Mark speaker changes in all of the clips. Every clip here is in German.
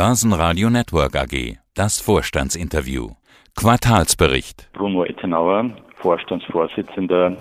Speaker 1: Börsenradio Network AG. Das Vorstandsinterview. Quartalsbericht.
Speaker 2: Bruno Ettenauer, Vorstandsvorsitzender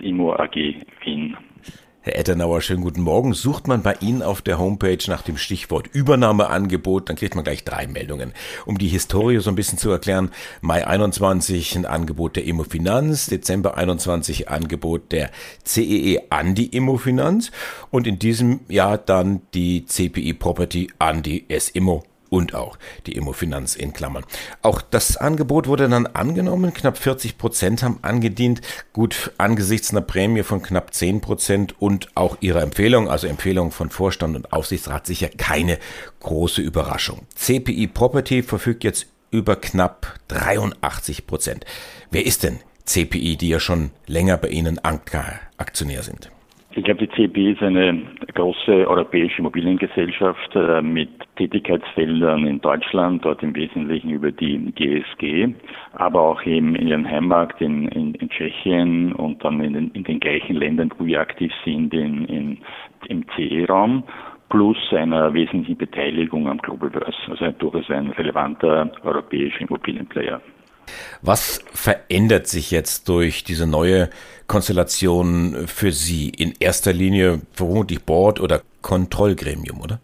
Speaker 2: SIMO AG Wien.
Speaker 3: Herr Ettenauer, schönen guten Morgen. Sucht man bei Ihnen auf der Homepage nach dem Stichwort Übernahmeangebot, dann kriegt man gleich drei Meldungen. Um die Historie so ein bisschen zu erklären, Mai 21 ein Angebot der Immofinanz, Dezember 21 Angebot der CEE e an die Immofinanz und in diesem Jahr dann die CPI Property an die S-Immo und auch die Immofinanz in Klammern. Auch das Angebot wurde dann angenommen. Knapp 40 Prozent haben angedient. Gut, angesichts einer Prämie von knapp 10 Prozent und auch ihrer Empfehlung, also Empfehlung von Vorstand und Aufsichtsrat, sicher keine große Überraschung. CPI Property verfügt jetzt über knapp 83 Prozent. Wer ist denn CPI, die ja schon länger bei Ihnen Anker-Aktionär sind?
Speaker 2: Ich glaube, die CB ist eine große europäische Immobiliengesellschaft äh, mit Tätigkeitsfeldern in Deutschland, dort im Wesentlichen über die GSG, aber auch in ihrem Heimmarkt in, in, in Tschechien und dann in den, in den, gleichen Ländern, wo wir aktiv sind, in, in im CE-Raum plus einer wesentlichen Beteiligung am Global Börse, also durchaus ein relevanter europäischer Immobilienplayer.
Speaker 3: Was verändert sich jetzt durch diese neue Konstellation für Sie? In erster Linie vermutlich Board oder Kontrollgremium, oder?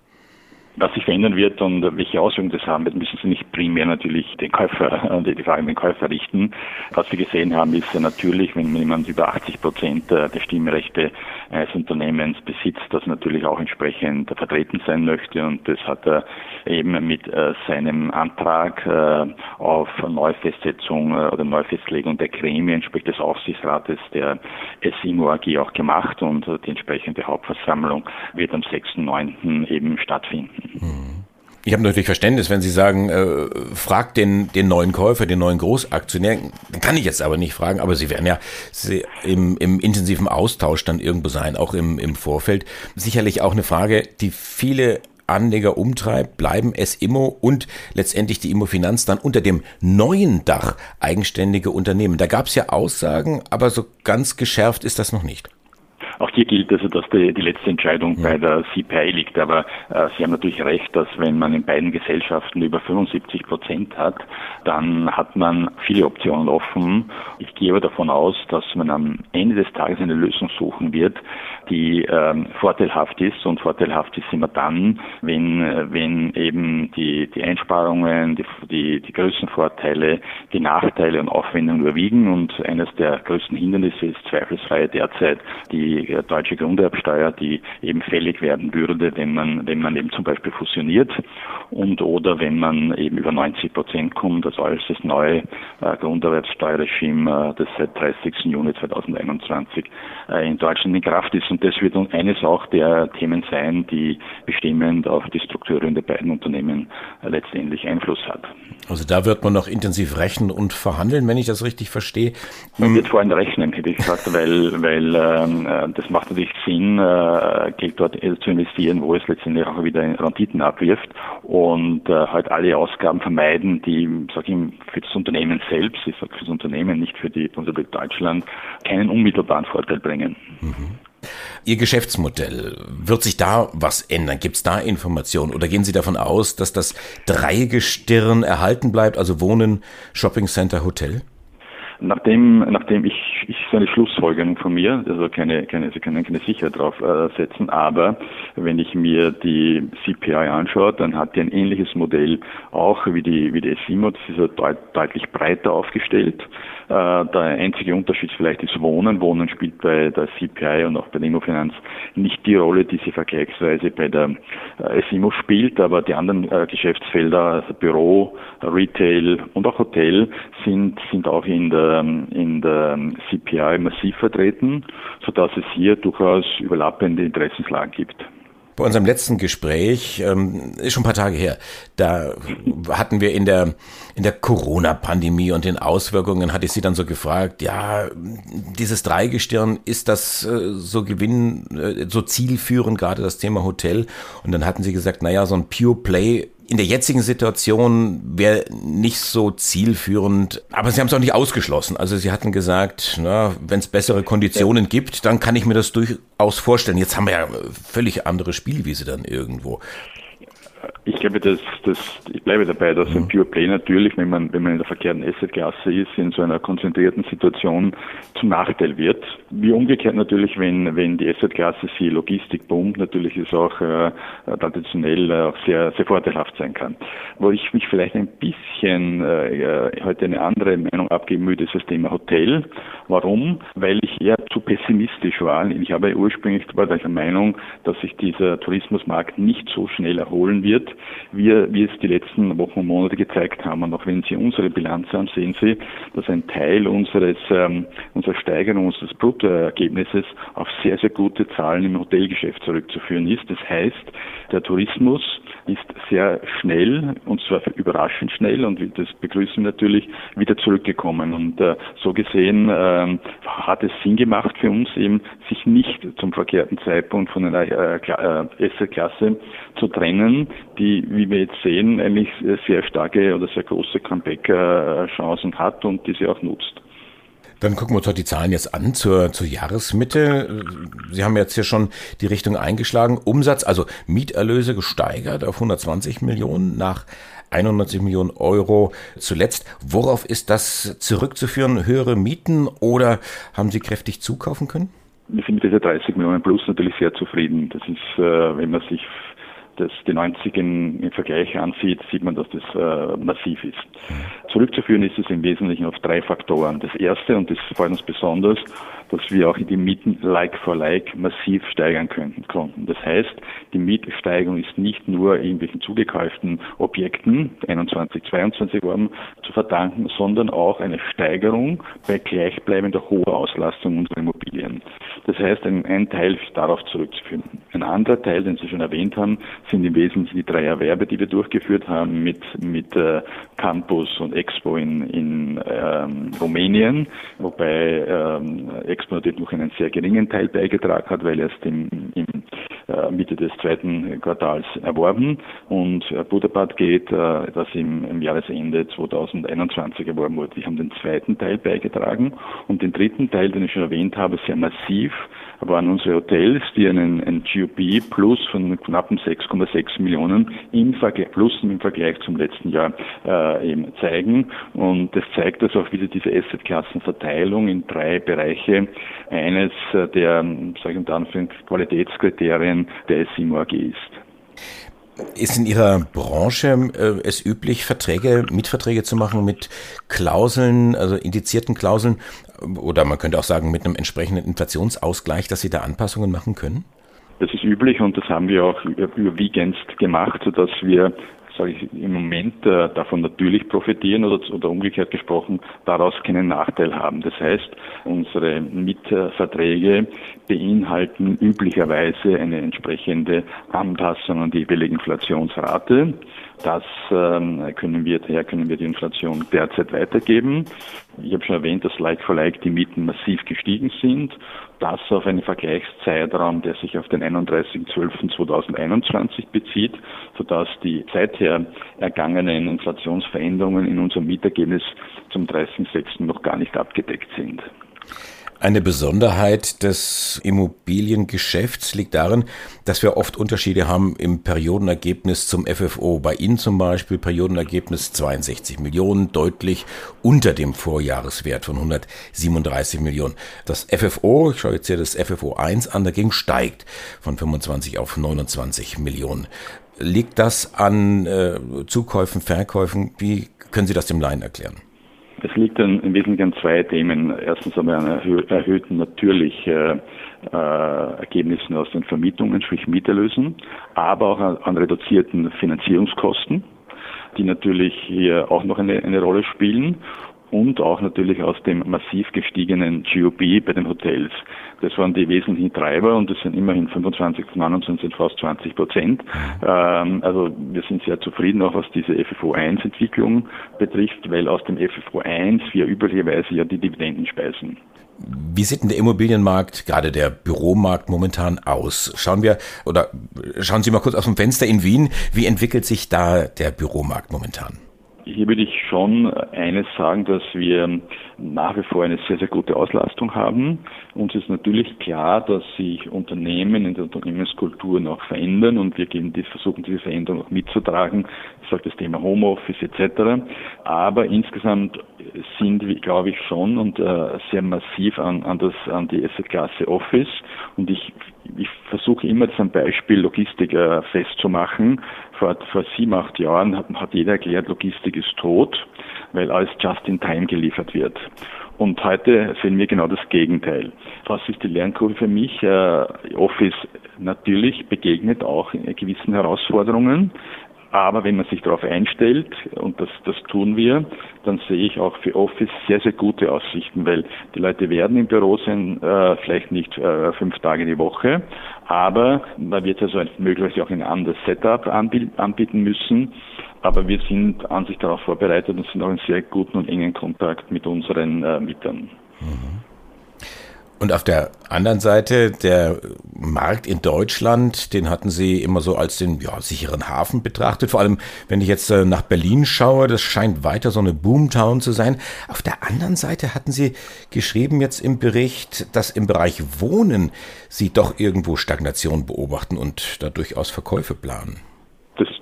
Speaker 2: Was sich verändern wird und welche Auswirkungen das haben wird, müssen Sie nicht primär natürlich den Käufer, die Frage an den Käufer richten. Was wir gesehen haben, ist natürlich, wenn jemand über 80 Prozent der Stimmrechte eines Unternehmens besitzt, das natürlich auch entsprechend vertreten sein möchte und das hat er eben mit äh, seinem Antrag äh, auf Neufestsetzung äh, oder Neufestlegung der Gremien, sprich des Aufsichtsrates der SIMO AG auch gemacht und die entsprechende Hauptversammlung wird am 6.9. eben stattfinden.
Speaker 3: Ich habe natürlich Verständnis, wenn Sie sagen, äh, fragt den, den neuen Käufer, den neuen Großaktionär. Kann ich jetzt aber nicht fragen, aber Sie werden ja im, im intensiven Austausch dann irgendwo sein, auch im, im Vorfeld. Sicherlich auch eine Frage, die viele Anleger umtreibt, bleiben es Immo und letztendlich die Immofinanz dann unter dem neuen Dach eigenständige Unternehmen. Da gab es ja Aussagen, aber so ganz geschärft ist das noch nicht.
Speaker 2: Auch hier gilt also, dass die, die letzte Entscheidung ja. bei der CPI liegt. Aber äh, Sie haben natürlich recht, dass wenn man in beiden Gesellschaften über 75 Prozent hat, dann hat man viele Optionen offen. Ich gehe aber davon aus, dass man am Ende des Tages eine Lösung suchen wird, die ähm, vorteilhaft ist. Und vorteilhaft ist immer dann, wenn, wenn eben die, die Einsparungen, die, die, die größten Vorteile, die Nachteile und Aufwendungen überwiegen. Und eines der größten Hindernisse ist zweifelsfrei derzeit die die deutsche Grunderbsteuer, die eben fällig werden würde, wenn man, wenn man eben zum Beispiel fusioniert und oder wenn man eben über 90 Prozent kommt, also als das neue äh, Grunderwerbsteuerregime, äh, das seit 30. Juni 2021 äh, in Deutschland in Kraft ist. Und das wird eines auch der Themen sein, die bestimmend auf die Strukturen der beiden Unternehmen äh, letztendlich Einfluss hat.
Speaker 3: Also da wird man noch intensiv rechnen und verhandeln, wenn ich das richtig verstehe.
Speaker 2: Man wird vor allem rechnen, hätte ich gesagt, weil, weil ähm, äh, das macht natürlich Sinn, äh, Geld dort zu investieren, wo es letztendlich auch wieder Renditen abwirft und äh, halt alle Ausgaben vermeiden, die, sag ich, für das Unternehmen selbst, ich sage für das Unternehmen, nicht für die Bundesrepublik Deutschland, keinen unmittelbaren Vorteil bringen. Mhm.
Speaker 3: Ihr Geschäftsmodell, wird sich da was ändern? Gibt es da Informationen? Oder gehen Sie davon aus, dass das Dreigestirn erhalten bleibt, also Wohnen, Shopping Center, Hotel?
Speaker 2: Nachdem, nachdem ich, ich so eine Schlussfolgerung von mir, also keine, keine, Sie können keine Sicherheit drauf äh, setzen, aber wenn ich mir die CPI anschaue, dann hat die ein ähnliches Modell auch wie die, wie die SIMO, das ist ja deut, deutlich breiter aufgestellt. Äh, der einzige Unterschied vielleicht ist Wohnen. Wohnen spielt bei der CPI und auch bei der Immofinanz nicht die Rolle, die sie vergleichsweise bei der äh, SIMO spielt, aber die anderen Geschäftsfelder, also Büro, Retail und auch Hotel, sind, sind auch in der ähm, in der CPI massiv vertreten, sodass es hier durchaus überlappende Interessenslagen gibt.
Speaker 3: Bei unserem letzten Gespräch, ähm, ist schon ein paar Tage her, da hatten wir in der, in der Corona-Pandemie und den Auswirkungen, hatte ich Sie dann so gefragt, ja, dieses Dreigestirn, ist das äh, so gewinn, äh, so zielführend, gerade das Thema Hotel? Und dann hatten Sie gesagt, naja, so ein Pure Play in der jetzigen Situation wäre nicht so zielführend, aber sie haben es auch nicht ausgeschlossen. Also sie hatten gesagt, wenn es bessere Konditionen gibt, dann kann ich mir das durchaus vorstellen. Jetzt haben wir ja völlig andere Spielwiese dann irgendwo.
Speaker 2: Ich glaube, dass, dass ich bleibe dabei, dass ein mhm. Pure Play natürlich, wenn man, wenn man in der verkehrten Assetklasse ist, in so einer konzentrierten Situation zum Nachteil wird. Wie umgekehrt natürlich, wenn, wenn die Assetklasse sie Logistik boomt, natürlich ist auch äh, traditionell auch sehr, sehr vorteilhaft sein kann. Wo ich mich vielleicht ein bisschen äh, heute eine andere Meinung abgeben würde, ist das Thema Hotel. Warum? Weil ich eher zu pessimistisch war. Ich habe ursprünglich der Meinung, dass sich dieser Tourismusmarkt nicht so schnell erholen wird, wie, wie es die letzten Wochen und Monate gezeigt haben. Und auch wenn Sie unsere Bilanz haben, sehen Sie, dass ein Teil unseres, ähm, unserer Steigerung unseres Bruttoergebnisses auf sehr, sehr gute Zahlen im Hotelgeschäft zurückzuführen ist. Das heißt, der Tourismus ist sehr schnell, und zwar überraschend schnell, und das begrüßen wir natürlich, wieder zurückgekommen. Und äh, so gesehen äh, hat es Sinn gemacht für uns eben, sich nicht zum verkehrten Zeitpunkt von einer äh, äh, klasse zu trennen, die, wie wir jetzt sehen, eigentlich sehr starke oder sehr große Comeback-Chancen hat und die sie auch nutzt.
Speaker 3: Dann gucken wir uns doch die Zahlen jetzt an zur, zur Jahresmitte. Sie haben jetzt hier schon die Richtung eingeschlagen. Umsatz, also Mieterlöse gesteigert auf 120 Millionen nach 91 Millionen Euro zuletzt. Worauf ist das zurückzuführen? Höhere Mieten oder haben Sie kräftig zukaufen können?
Speaker 2: Wir sind mit dieser 30 Millionen plus natürlich sehr zufrieden. Das ist, äh, wenn man sich das die 90 in, im Vergleich ansieht, sieht man, dass das äh, massiv ist. Zurückzuführen ist es im Wesentlichen auf drei Faktoren. Das erste, und das freut uns besonders, dass wir auch die Mieten like for like massiv steigern könnten, konnten. Das heißt, die Mietsteigerung ist nicht nur irgendwelchen zugekauften Objekten, 21, 22 Orten, zu verdanken, sondern auch eine Steigerung bei gleichbleibender hoher Auslastung unserer Immobilien. Das heißt, ein, ein Teil ist darauf zurückzuführen. Ein anderer Teil, den Sie schon erwähnt haben, sind im Wesentlichen die drei Erwerbe, die wir durchgeführt haben mit, mit äh, Campus und Expo in, in ähm, Rumänien, wobei ähm, Expo natürlich noch einen sehr geringen Teil beigetragen hat, weil erst im, im Mitte des zweiten Quartals erworben und äh, Budapest geht, äh, das im, im Jahresende 2021 erworben wurde. Die haben den zweiten Teil beigetragen und den dritten Teil, den ich schon erwähnt habe, sehr massiv, waren unsere Hotels, die einen, einen GOP plus von knappen 6,6 Millionen im Vergleich, plus im Vergleich zum letzten Jahr äh, eben zeigen. Und das zeigt, dass auch wieder diese Assetklassenverteilung in drei Bereiche eines der, sage ich unter Anführungszeichen, Qualitätskriterien der SIMO AG ist.
Speaker 3: Ist in Ihrer Branche äh, es üblich, Verträge, Mietverträge zu machen mit Klauseln, also indizierten Klauseln, oder man könnte auch sagen mit einem entsprechenden Inflationsausgleich, dass Sie da Anpassungen machen können?
Speaker 2: Das ist üblich und das haben wir auch überwiegend gemacht, sodass wir sage ich, im Moment äh, davon natürlich profitieren oder, oder umgekehrt gesprochen daraus keinen Nachteil haben. Das heißt, unsere Mietverträge beinhalten üblicherweise eine entsprechende Anpassung an die jeweilige Inflationsrate. Das ähm, können wir, daher können wir die Inflation derzeit weitergeben. Ich habe schon erwähnt, dass like for like die Mieten massiv gestiegen sind. Das auf einen Vergleichszeitraum, der sich auf den 31.12.2021 bezieht, sodass die seither ergangenen Inflationsveränderungen in unserem Mietergebnis zum 30.06. noch gar nicht abgedeckt sind.
Speaker 3: Eine Besonderheit des Immobiliengeschäfts liegt darin, dass wir oft Unterschiede haben im Periodenergebnis zum FFO. Bei Ihnen zum Beispiel Periodenergebnis 62 Millionen, deutlich unter dem Vorjahreswert von 137 Millionen. Das FFO, ich schaue jetzt hier das FFO 1 an, dagegen steigt von 25 auf 29 Millionen. Liegt das an äh, Zukäufen, Verkäufen? Wie können Sie das dem Laien erklären?
Speaker 2: Es liegt dann im Wesentlichen an zwei Themen. Erstens wir einen erhöhten natürlich äh, Ergebnissen aus den Vermietungen, sprich Mieterlösen, aber auch an, an reduzierten Finanzierungskosten, die natürlich hier auch noch eine, eine Rolle spielen und auch natürlich aus dem massiv gestiegenen GOP bei den Hotels. Das waren die wesentlichen Treiber und das sind immerhin 25, 29, fast 20 Prozent. Ähm, also wir sind sehr zufrieden auch was diese FFO1-Entwicklung betrifft, weil aus dem FFO1 wir üblicherweise ja die Dividenden speisen.
Speaker 3: Wie sieht denn der Immobilienmarkt, gerade der Büromarkt momentan aus? Schauen wir oder schauen Sie mal kurz aus dem Fenster in Wien. Wie entwickelt sich da der Büromarkt momentan?
Speaker 2: Hier würde ich schon eines sagen, dass wir nach wie vor eine sehr, sehr gute Auslastung haben. Uns ist natürlich klar, dass sich Unternehmen in der Unternehmenskultur noch verändern und wir gehen die, versuchen diese Veränderung auch mitzutragen. Ich sage das Thema Homeoffice etc. Aber insgesamt sind glaube ich, schon und äh, sehr massiv an, an, das, an die Asset-Klasse Office. Und ich, ich versuche immer am Beispiel Logistik äh, festzumachen. Vor, vor sieben, acht Jahren hat, hat jeder erklärt, Logistik ist tot, weil alles just in time geliefert wird. Und heute sehen wir genau das Gegenteil. Was ist die Lernkurve für mich? Äh, Office natürlich begegnet auch gewissen Herausforderungen. Aber wenn man sich darauf einstellt, und das, das tun wir, dann sehe ich auch für Office sehr, sehr gute Aussichten, weil die Leute werden im Büro sein, äh, vielleicht nicht äh, fünf Tage die Woche, aber da wird also möglicherweise auch ein anderes Setup anbieten müssen. Aber wir sind an sich darauf vorbereitet und sind auch in sehr guten und engen Kontakt mit unseren äh, Mietern. Mhm.
Speaker 3: Und auf der anderen Seite, der Markt in Deutschland, den hatten Sie immer so als den ja, sicheren Hafen betrachtet. Vor allem, wenn ich jetzt äh, nach Berlin schaue, das scheint weiter so eine Boomtown zu sein. Auf der anderen Seite hatten Sie geschrieben jetzt im Bericht, dass im Bereich Wohnen Sie doch irgendwo Stagnation beobachten und da durchaus Verkäufe planen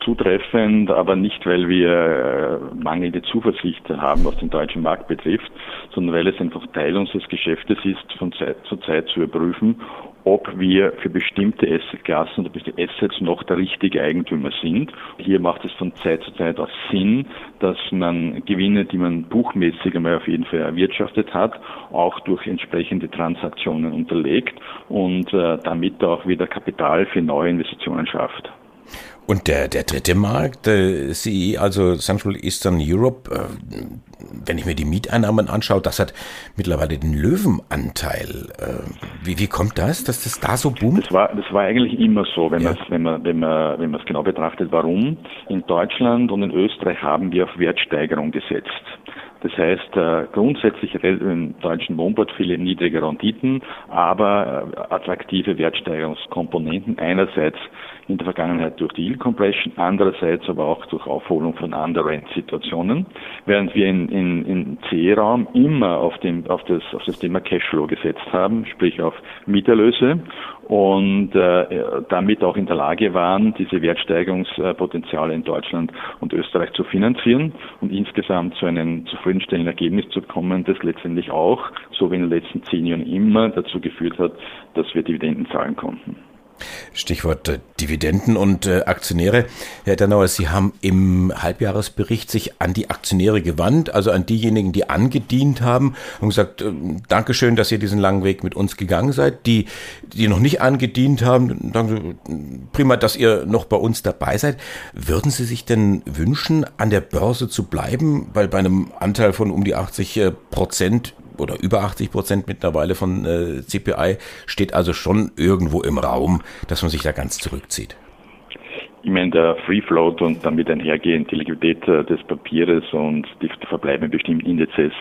Speaker 2: zutreffend, aber nicht, weil wir äh, mangelnde Zuversicht haben, was den deutschen Markt betrifft, sondern weil es einfach Teil unseres Geschäftes ist, von Zeit zu Zeit zu überprüfen, ob wir für bestimmte Assetklassen oder bestimmte Assets noch der richtige Eigentümer sind. Hier macht es von Zeit zu Zeit auch Sinn, dass man Gewinne, die man buchmäßig einmal auf jeden Fall erwirtschaftet hat, auch durch entsprechende Transaktionen unterlegt und äh, damit auch wieder Kapital für neue Investitionen schafft.
Speaker 3: Und der, der dritte Markt, der CE, also Central Eastern Europe, äh, wenn ich mir die Mieteinnahmen anschaue, das hat mittlerweile den Löwenanteil. Äh, wie, wie kommt das, dass das da so boomt?
Speaker 2: Das war, das war eigentlich immer so, wenn ja. man wenn man, wenn man, wenn man es genau betrachtet. Warum? In Deutschland und in Österreich haben wir auf Wertsteigerung gesetzt. Das heißt, äh, grundsätzlich im deutschen Wohnportfolio niedrige Renditen, aber äh, attraktive Wertsteigerungskomponenten. Einerseits in der Vergangenheit durch die Yield Compression, andererseits aber auch durch Aufholung von Underrent-Situationen, während wir in, in, in C-Raum immer auf, dem, auf, das, auf das Thema Cashflow gesetzt haben, sprich auf Mieterlöse und äh, damit auch in der Lage waren, diese Wertsteigerungspotenziale in Deutschland und Österreich zu finanzieren und insgesamt zu einem zufriedenstellenden Ergebnis zu kommen, das letztendlich auch, so wie in den letzten zehn Jahren immer, dazu geführt hat, dass wir Dividenden zahlen konnten.
Speaker 3: Stichwort äh, Dividenden und äh, Aktionäre. Herr Dannauer, Sie haben im Halbjahresbericht sich an die Aktionäre gewandt, also an diejenigen, die angedient haben und gesagt, äh, Dankeschön, dass ihr diesen langen Weg mit uns gegangen seid. Die, die noch nicht angedient haben, danke, prima, dass ihr noch bei uns dabei seid. Würden Sie sich denn wünschen, an der Börse zu bleiben? Weil bei einem Anteil von um die 80 äh, Prozent oder über 80 Prozent mittlerweile von äh, CPI steht also schon irgendwo im Raum, dass man sich da ganz zurückzieht.
Speaker 2: Ich meine, der Free Float und damit einhergehend die Liquidität äh, des Papieres und die verbleibenden bestimmten Indizes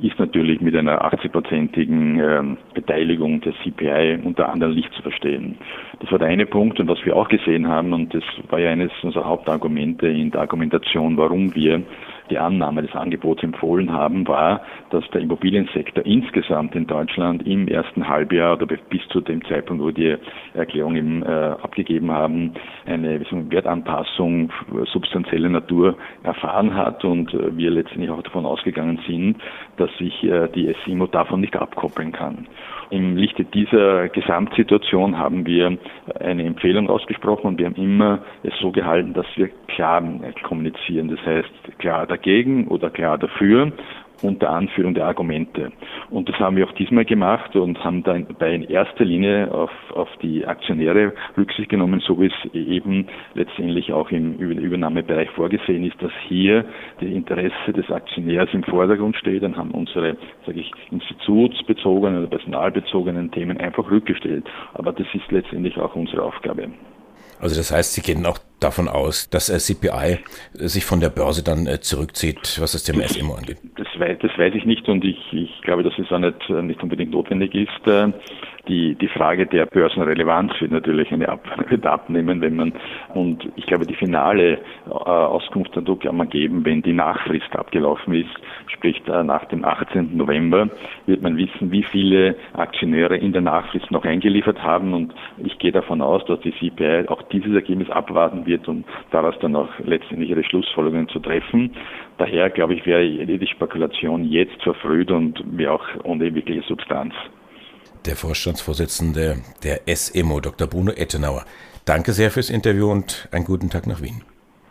Speaker 2: ist natürlich mit einer 80-prozentigen ähm, Beteiligung der CPI unter anderem nicht zu verstehen. Das war der eine Punkt und was wir auch gesehen haben und das war ja eines unserer Hauptargumente in der Argumentation, warum wir die Annahme des Angebots empfohlen haben, war, dass der Immobiliensektor insgesamt in Deutschland im ersten Halbjahr oder bis zu dem Zeitpunkt, wo die Erklärung eben, äh, abgegeben haben, eine Wertanpassung substanzieller Natur erfahren hat und äh, wir letztendlich auch davon ausgegangen sind, dass sich äh, die SIMO davon nicht abkoppeln kann. Im Lichte dieser Gesamtsituation haben wir eine Empfehlung ausgesprochen und wir haben immer es so gehalten, dass wir klar kommunizieren. Das heißt, klar dagegen oder klar dafür unter Anführung der Argumente. Und das haben wir auch diesmal gemacht und haben dann bei in erster Linie auf, auf die Aktionäre Rücksicht genommen, so wie es eben letztendlich auch im Übernahmebereich vorgesehen ist, dass hier die Interesse des Aktionärs im Vordergrund steht. Dann haben unsere, sage ich, institutsbezogenen oder personalbezogenen Themen einfach rückgestellt. Aber das ist letztendlich auch unsere Aufgabe.
Speaker 3: Also das heißt, Sie gehen auch davon aus, dass CPI sich von der Börse dann äh, zurückzieht, was das Thema SMO angeht?
Speaker 2: Das weiß, das weiß ich nicht und ich, ich glaube, dass es auch nicht, äh, nicht unbedingt notwendig ist. Die, die Frage der Börsenrelevanz wird natürlich eine Ab wird abnehmen, wenn man, und ich glaube, die finale äh, Auskunft dazu kann man geben, wenn die Nachfrist abgelaufen ist, sprich äh, nach dem 18. November, wird man wissen, wie viele Aktionäre in der Nachfrist noch eingeliefert haben und ich gehe davon aus, dass die CPI auch dieses Ergebnis abwarten wird und daraus dann auch letztendlich ihre Schlussfolgerungen zu treffen. Daher, glaube ich, wäre jede Spekulation jetzt verfrüht und wäre auch ohne wirkliche Substanz
Speaker 3: der Vorstandsvorsitzende der SEMO, Dr. Bruno Ettenauer. Danke sehr fürs Interview und einen guten Tag nach Wien.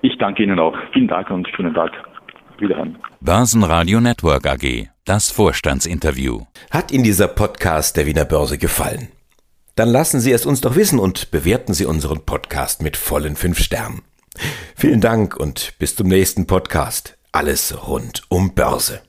Speaker 2: Ich danke Ihnen auch. Vielen Dank und schönen Tag. Wiederhören.
Speaker 1: Börsenradio Network AG. Das Vorstandsinterview.
Speaker 3: Hat Ihnen dieser Podcast der Wiener Börse gefallen? Dann lassen Sie es uns doch wissen und bewerten Sie unseren Podcast mit vollen fünf Sternen. Vielen Dank und bis zum nächsten Podcast. Alles rund um Börse.